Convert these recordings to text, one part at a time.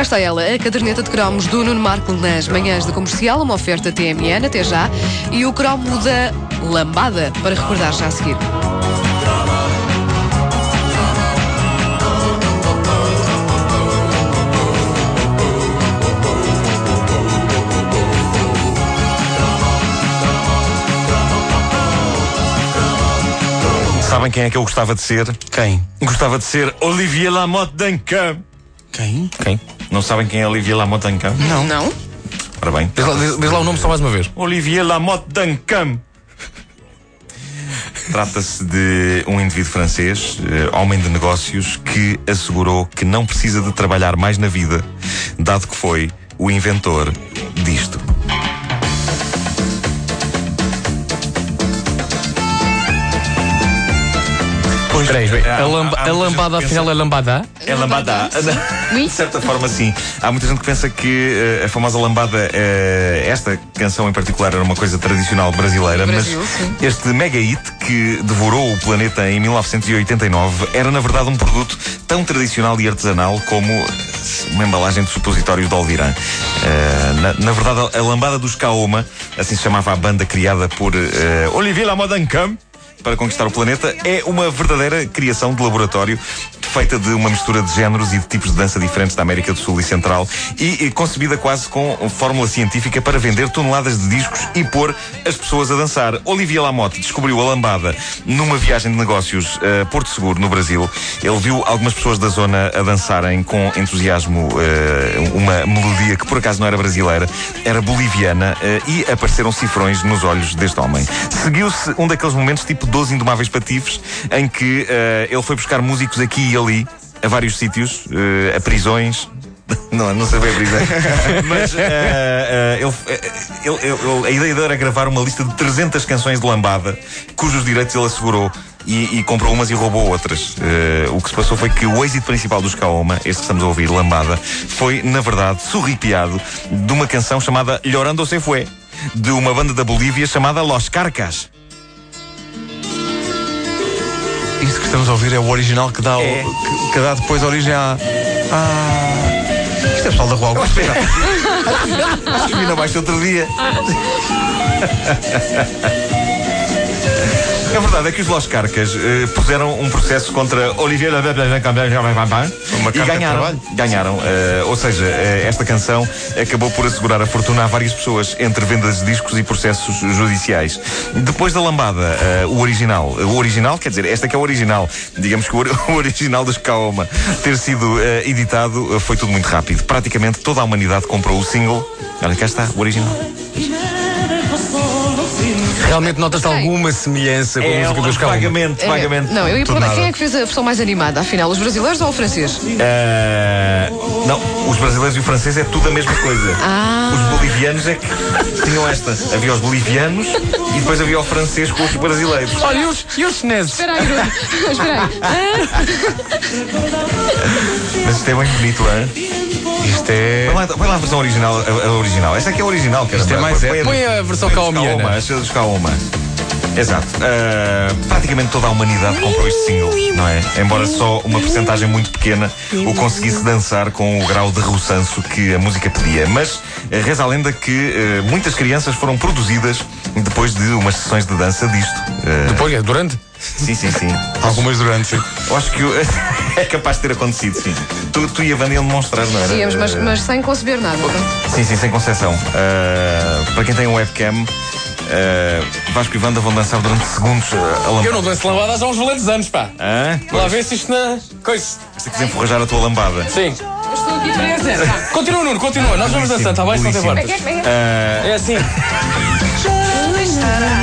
cá está ela, a caderneta de cromos do Nuno Marco nas manhãs da comercial, uma oferta TMN até já, e o cromo da lambada, para recordar já a seguir. Sabem quem é que eu gostava de ser? Quem? Gostava de ser Olivier Lamotte Duncan. Quem? Quem? Não sabem quem é Olivier Lamotte Duncan? Não. Não? Ora bem. Diz lá, diz- diz lá o nome só mais uma vez. Olivier Lamotte Duncan. Trata-se de um indivíduo francês, eh, homem de negócios, que assegurou que não precisa de trabalhar mais na vida, dado que foi o inventor disto. Pois, aí, espera aí. há- A, lamba- há a muita lambada afinal é lambada? É lambada. Oui. De certa forma, sim. Há muita gente que pensa que eh, a famosa lambada, eh, esta canção em particular, era uma coisa tradicional brasileira, Brasil, mas sim. este mega hit que devorou o planeta em 1989 era, na verdade, um produto tão tradicional e artesanal como uma embalagem de supositórios de Alvirã. Eh, na, na verdade, a lambada dos Kaoma, assim se chamava a banda criada por eh, Olivier Lamodancam, para conquistar o planeta é uma verdadeira criação de laboratório feita de uma mistura de géneros e de tipos de dança diferentes da América do Sul e Central e, e concebida quase com fórmula científica para vender toneladas de discos e pôr as pessoas a dançar. Olivia Lamotte descobriu a lambada numa viagem de negócios a Porto Seguro, no Brasil. Ele viu algumas pessoas da zona a dançarem com entusiasmo eh, uma melodia que por acaso não era brasileira, era boliviana eh, e apareceram cifrões nos olhos deste homem. Seguiu-se um daqueles momentos tipo 12 indomáveis patifes em que eh, ele foi buscar músicos aqui e ali a vários sítios, eh, a prisões, não, não sei bem a prisão. Mas eh, eh, ele, ele- ele- a ideia dele era gravar uma lista de 300 canções de lambada, cujos direitos ele assegurou. E, e comprou umas e roubou outras. O que se passou foi que o êxito principal dos Kaoma, este que estamos a ouvir, Lambada, foi, na verdade, surripiado de uma canção chamada Llorando se Fue, de uma banda da Bolívia chamada Los Carcas. Isto que estamos a ouvir é o original que dá, o- É. que, que dá depois origem à. à- Isto é pessoal da Rua Augusta. Acho que vi na baixa outro dia. A verdade é que os Los Carcas eh, puseram um processo contra Olivier Uma e ganharam. Ganharam. eh, ou seja, eh, esta canção acabou por assegurar a fortuna a várias pessoas entre vendas de discos e processos judiciais. Depois da lambada, eh, o original, o original, quer dizer, esta que é o original, digamos que o, o original dos Kaoma ter sido eh, editado eh, foi tudo muito rápido. Praticamente toda a humanidade comprou o single. Olha, cá está, o original. Realmente notas alguma semelhança com a música dos Calma? vagamente, É, vagamente. não, eu ia perguntar quem é que fez a versão mais animada, afinal, os brasileiros ou o francês? Eh, não, os brasileiros e o francês é tudo a mesma coisa. Ah. Os bolivianos é que tinham esta. Havia os bolivianos e depois havia o francês com os brasileiros. Olha, e os, e os chineses? Espera aí, Bruno. Espera aí. Mas isto é bem bonito, hein? Isto é. Põe lá, a versão original. A, a original. Esta aqui é a original, cara. Isto é mais épico. Põe a versão caomiana. Esta dos Kaoma. Exato. Uh, praticamente toda a humanidade comprou este single, não é? Embora só uma porcentagem muito pequena o conseguisse dançar com o grau de roçanço que a música pedia. Mas uh, reza a lenda que uh, muitas crianças foram produzidas depois de umas sessões de dança disto. Uh, Depois, é, durante? Sim, sim, sim. Algumas durante. sim. Eu acho que é capaz de ter acontecido, sim. Tu, tu e a Wanda iam demonstrar, não era? Íamos, mas, mas sem conceber nada. então. Sim, sim, sem concessão. Uh, para quem tem um webcam, uh, Vasco e Wanda vão dançar durante segundos uh, a lambada. Eu não danço lambadas há uns valentes anos, pá. Hã? Lá vê se isto na. Coisa. Se quiser enforrajar a tua lambada. Sim. Eu estou aqui presa. Continua, Nuno, continua. Nós vamos dançando, está bem? Se não tem portas. Uh, É assim.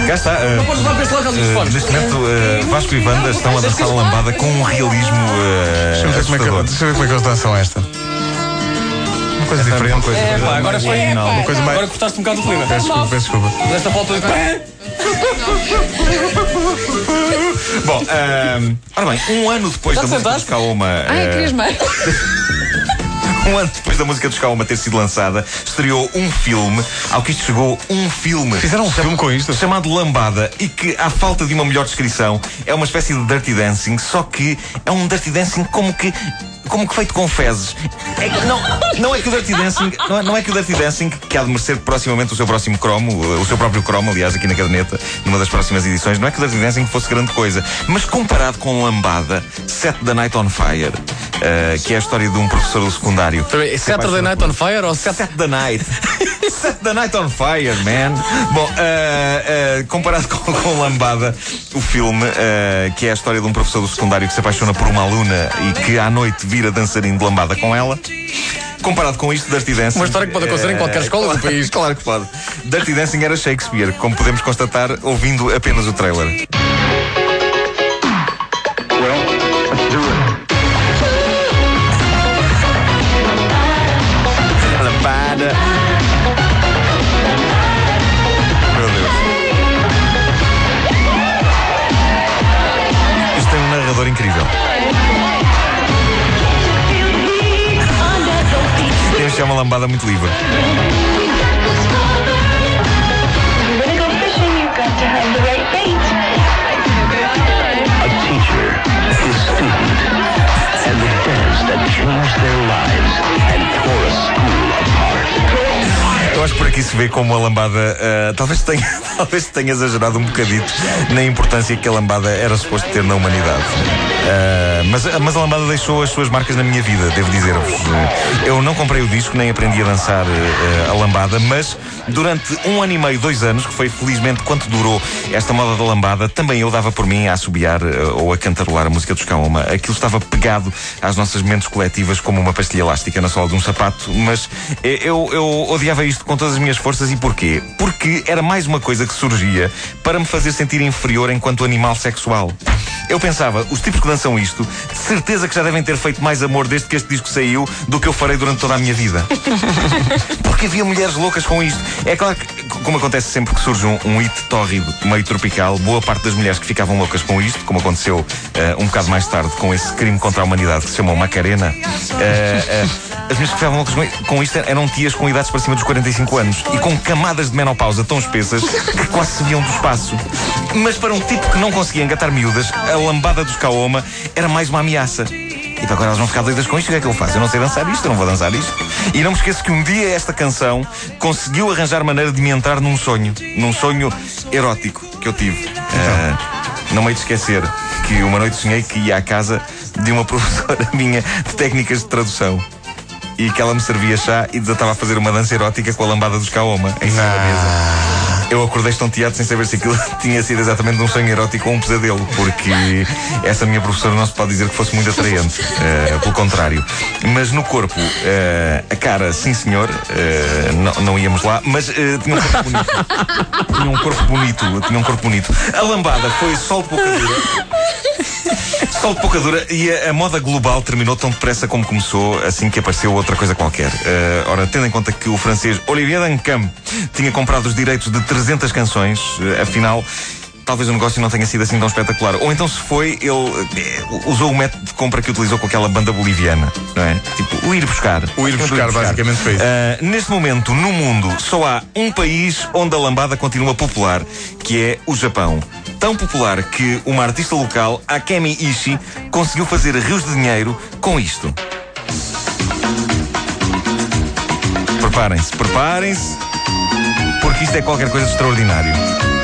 cá está. uh, Não podes levar para este dos uh, fones. neste momento, uh, Vasco e Wanda estão a dançar a lambada com um realismo uh, Deixa eu ver como é que- deixa eu ver como é que eles dançam esta. Uma coisa Esta é uma diferente. coisa É, pá, agora foi. Uma coisa mais. Agora cortaste um bocado o clima. Peço desculpa, peço desculpa. Desta volta. Bom, uh, ora bem, um ano depois Já da música sentaste? Kaoma. Ai, uh, querias mais? Um ano depois da música dos Kaoma ter sido lançada, estreou um filme, ao que isto chegou um filme. Fizeram um filme com isto? Chamado Lambada e que, à falta de uma melhor descrição, é uma espécie de Dirty Dancing, só que é um Dirty Dancing como que como que feito com fezes. É que não, não é que o Dirty Dancing, não é, não é que o Dirty Dancing, que há de merecer proximamente o seu próximo cromo, o seu próprio cromo, aliás, aqui na caderneta, numa das próximas edições, não é que o Dirty Dancing fosse grande coisa, mas comparado com Lambada, Set the Night on Fire, uh, que é a história de um professor do secundário. Saturday Night on Fire ou the Night? Set the Night on Fire, man. Bom, uh, uh, comparado com, com Lambada, o filme, uh, que é a história de um professor do secundário que se apaixona por uma aluna e que à noite vira dançarino de lambada com ela. Comparado com isto, Dirty Dancing. Uma história que pode acontecer em qualquer escola claro, do país. Claro que pode. Dirty Dancing era Shakespeare, como podemos constatar ouvindo apenas o trailer. Lambada. Changed their lives and tore a school apart. Eu acho que por aqui se vê como a lambada ah, talvez, tenha, talvez tenha exagerado um bocadito na importância que a lambada era suposto ter na humanidade. Ah, mas, mas a lambada deixou as suas marcas na minha vida, devo dizer-vos. Eu não comprei o disco, nem aprendi a dançar ah, a lambada, mas durante um ano e meio, dois anos, que foi felizmente quanto durou esta moda da lambada, também eu dava por mim a assobiar ah, ou a cantarolar a música dos Kaoma. Aquilo estava pegado às nossas mentes coletivas como uma pastilha elástica na sola de um sapato, mas eu, eu odiava isto com todas as minhas forças e porquê? Porque era mais uma coisa que surgia para me fazer sentir inferior enquanto animal sexual. Eu pensava, os tipos que dançam isto, de certeza que já devem ter feito mais amor desde que este disco saiu do que eu farei durante toda a minha vida. Porque havia mulheres loucas com isto. É claro que, como acontece sempre que surge um, um hit tórrido, meio tropical, boa parte das mulheres que ficavam loucas com isto, como aconteceu eh, um bocado mais tarde com esse crime contra a humanidade que se chamou Macarena, eh, eh, as mulheres que ficavam loucas com isto eram tias com idades para cima dos 45 anos e com camadas de menopausa tão espessas que quase se viam do espaço. Mas para um tipo que não conseguia engatar miúdas, a lambada dos Kaoma era mais uma ameaça. E para agora elas vão ficar doidas com isto, o que é que eu faço? Eu não sei dançar isto, eu não vou dançar isto. E não me esqueço que um dia esta canção conseguiu arranjar maneira de me entrar num sonho, num sonho erótico que eu tive. Ah, não me hei de esquecer que uma noite sonhei que ia à casa de uma professora minha de técnicas de tradução. E que ela me servia chá e desatava a fazer uma dança erótica com a lambada dos Kaoma em cima da mesa. Eu acordei estonteado sem saber se aquilo tinha sido exatamente um sonho erótico ou um pesadelo, porque essa minha professora não se pode dizer que fosse muito atraente, eh, pelo contrário. Mas no corpo, eh, a cara, sim senhor, eh, não, não íamos lá, mas tinha um corpo bonito. tinha um corpo bonito, tinha um corpo bonito. A lambada foi sol de pouca dura. Sol de pouca dura e a, a moda global terminou tão depressa como começou, assim que apareceu outra coisa qualquer. Eh, ora, tendo em conta que o francês Olivier Dancam tinha comprado os direitos de 300 canções, eh, afinal. Talvez o negócio não tenha sido assim tão espetacular. Ou então, se foi, ele eh, usou o método de compra que utilizou com aquela banda boliviana, não é? Tipo, o ir buscar. O ir buscar, basicamente foi isso. Uh, neste momento, no mundo, só há um país onde a lambada continua popular, que é o Japão. Tão popular que uma artista local, Akemi Ishii, conseguiu fazer rios de dinheiro com isto. Preparem-se, preparem-se, porque isto é qualquer coisa de extraordinário.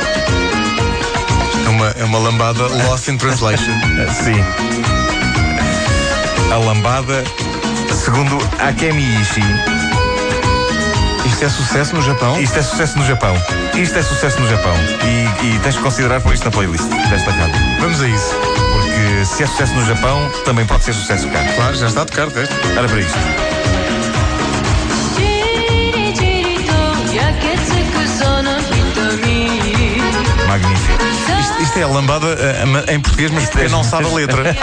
É uma, é uma lambada lost in translation. Sim. A lambada, segundo Akemi Ishii, Isto é sucesso no Japão? Isto é sucesso no Japão. Isto é sucesso no Japão. E, e tens que considerar por isto na playlist desta rádio. Vamos a isso. Porque se é sucesso no Japão, também pode ser sucesso cá. Claro, já está a tocar, teste. Olha para isto. Isto, é a lambada eh, em português, mas quem não sabe a letra.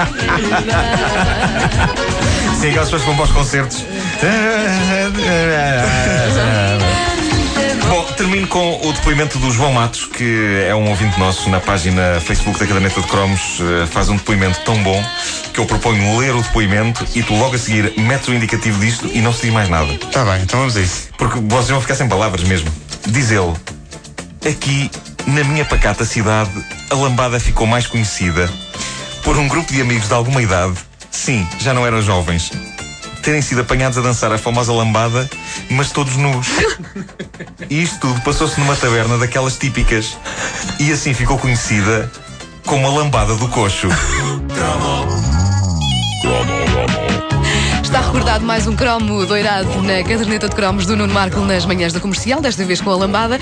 Sim, aquelas pessoas que vão para os concertos. Bom, termino com o depoimento do João Matos, que é um ouvinte nosso na página Facebook da Caderneta de Cromos. eh, Faz um depoimento tão bom que eu proponho ler o depoimento e tu logo a seguir metes o indicativo disto e não se diz mais nada. Está bem, então vamos a isso. Porque vocês vão ficar sem palavras mesmo. Diz ele: Aqui, na minha pacata cidade, a lambada ficou mais conhecida por um grupo de amigos de alguma idade Sim, já não eram jovens. Terem sido apanhados a dançar a famosa lambada, mas todos nus. E isto tudo passou-se numa taberna daquelas típicas. E assim ficou conhecida como a lambada do coxo. Está recordado mais um cromo doirado na caderneta de cromos do Nuno Marco nas manhãs da comercial, desta vez com a lambada.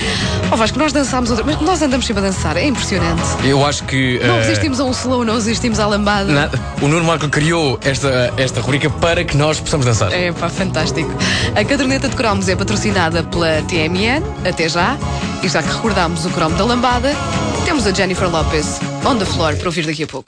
Ó Vasco, nós dançámos outra. Mas nós andamos sempre a dançar, é impressionante. Eu acho que. Não eh, resistimos a um slow, não resistimos à lambada. nada- o Nuno Marco criou esta, esta rubrica para que nós possamos dançar. É pá, fantástico. A caderneta de cromos é patrocinada pela TMN, até já. E já que recordámos o cromo da lambada, temos a Jennifer Lopez on the floor para ouvir daqui a pouco.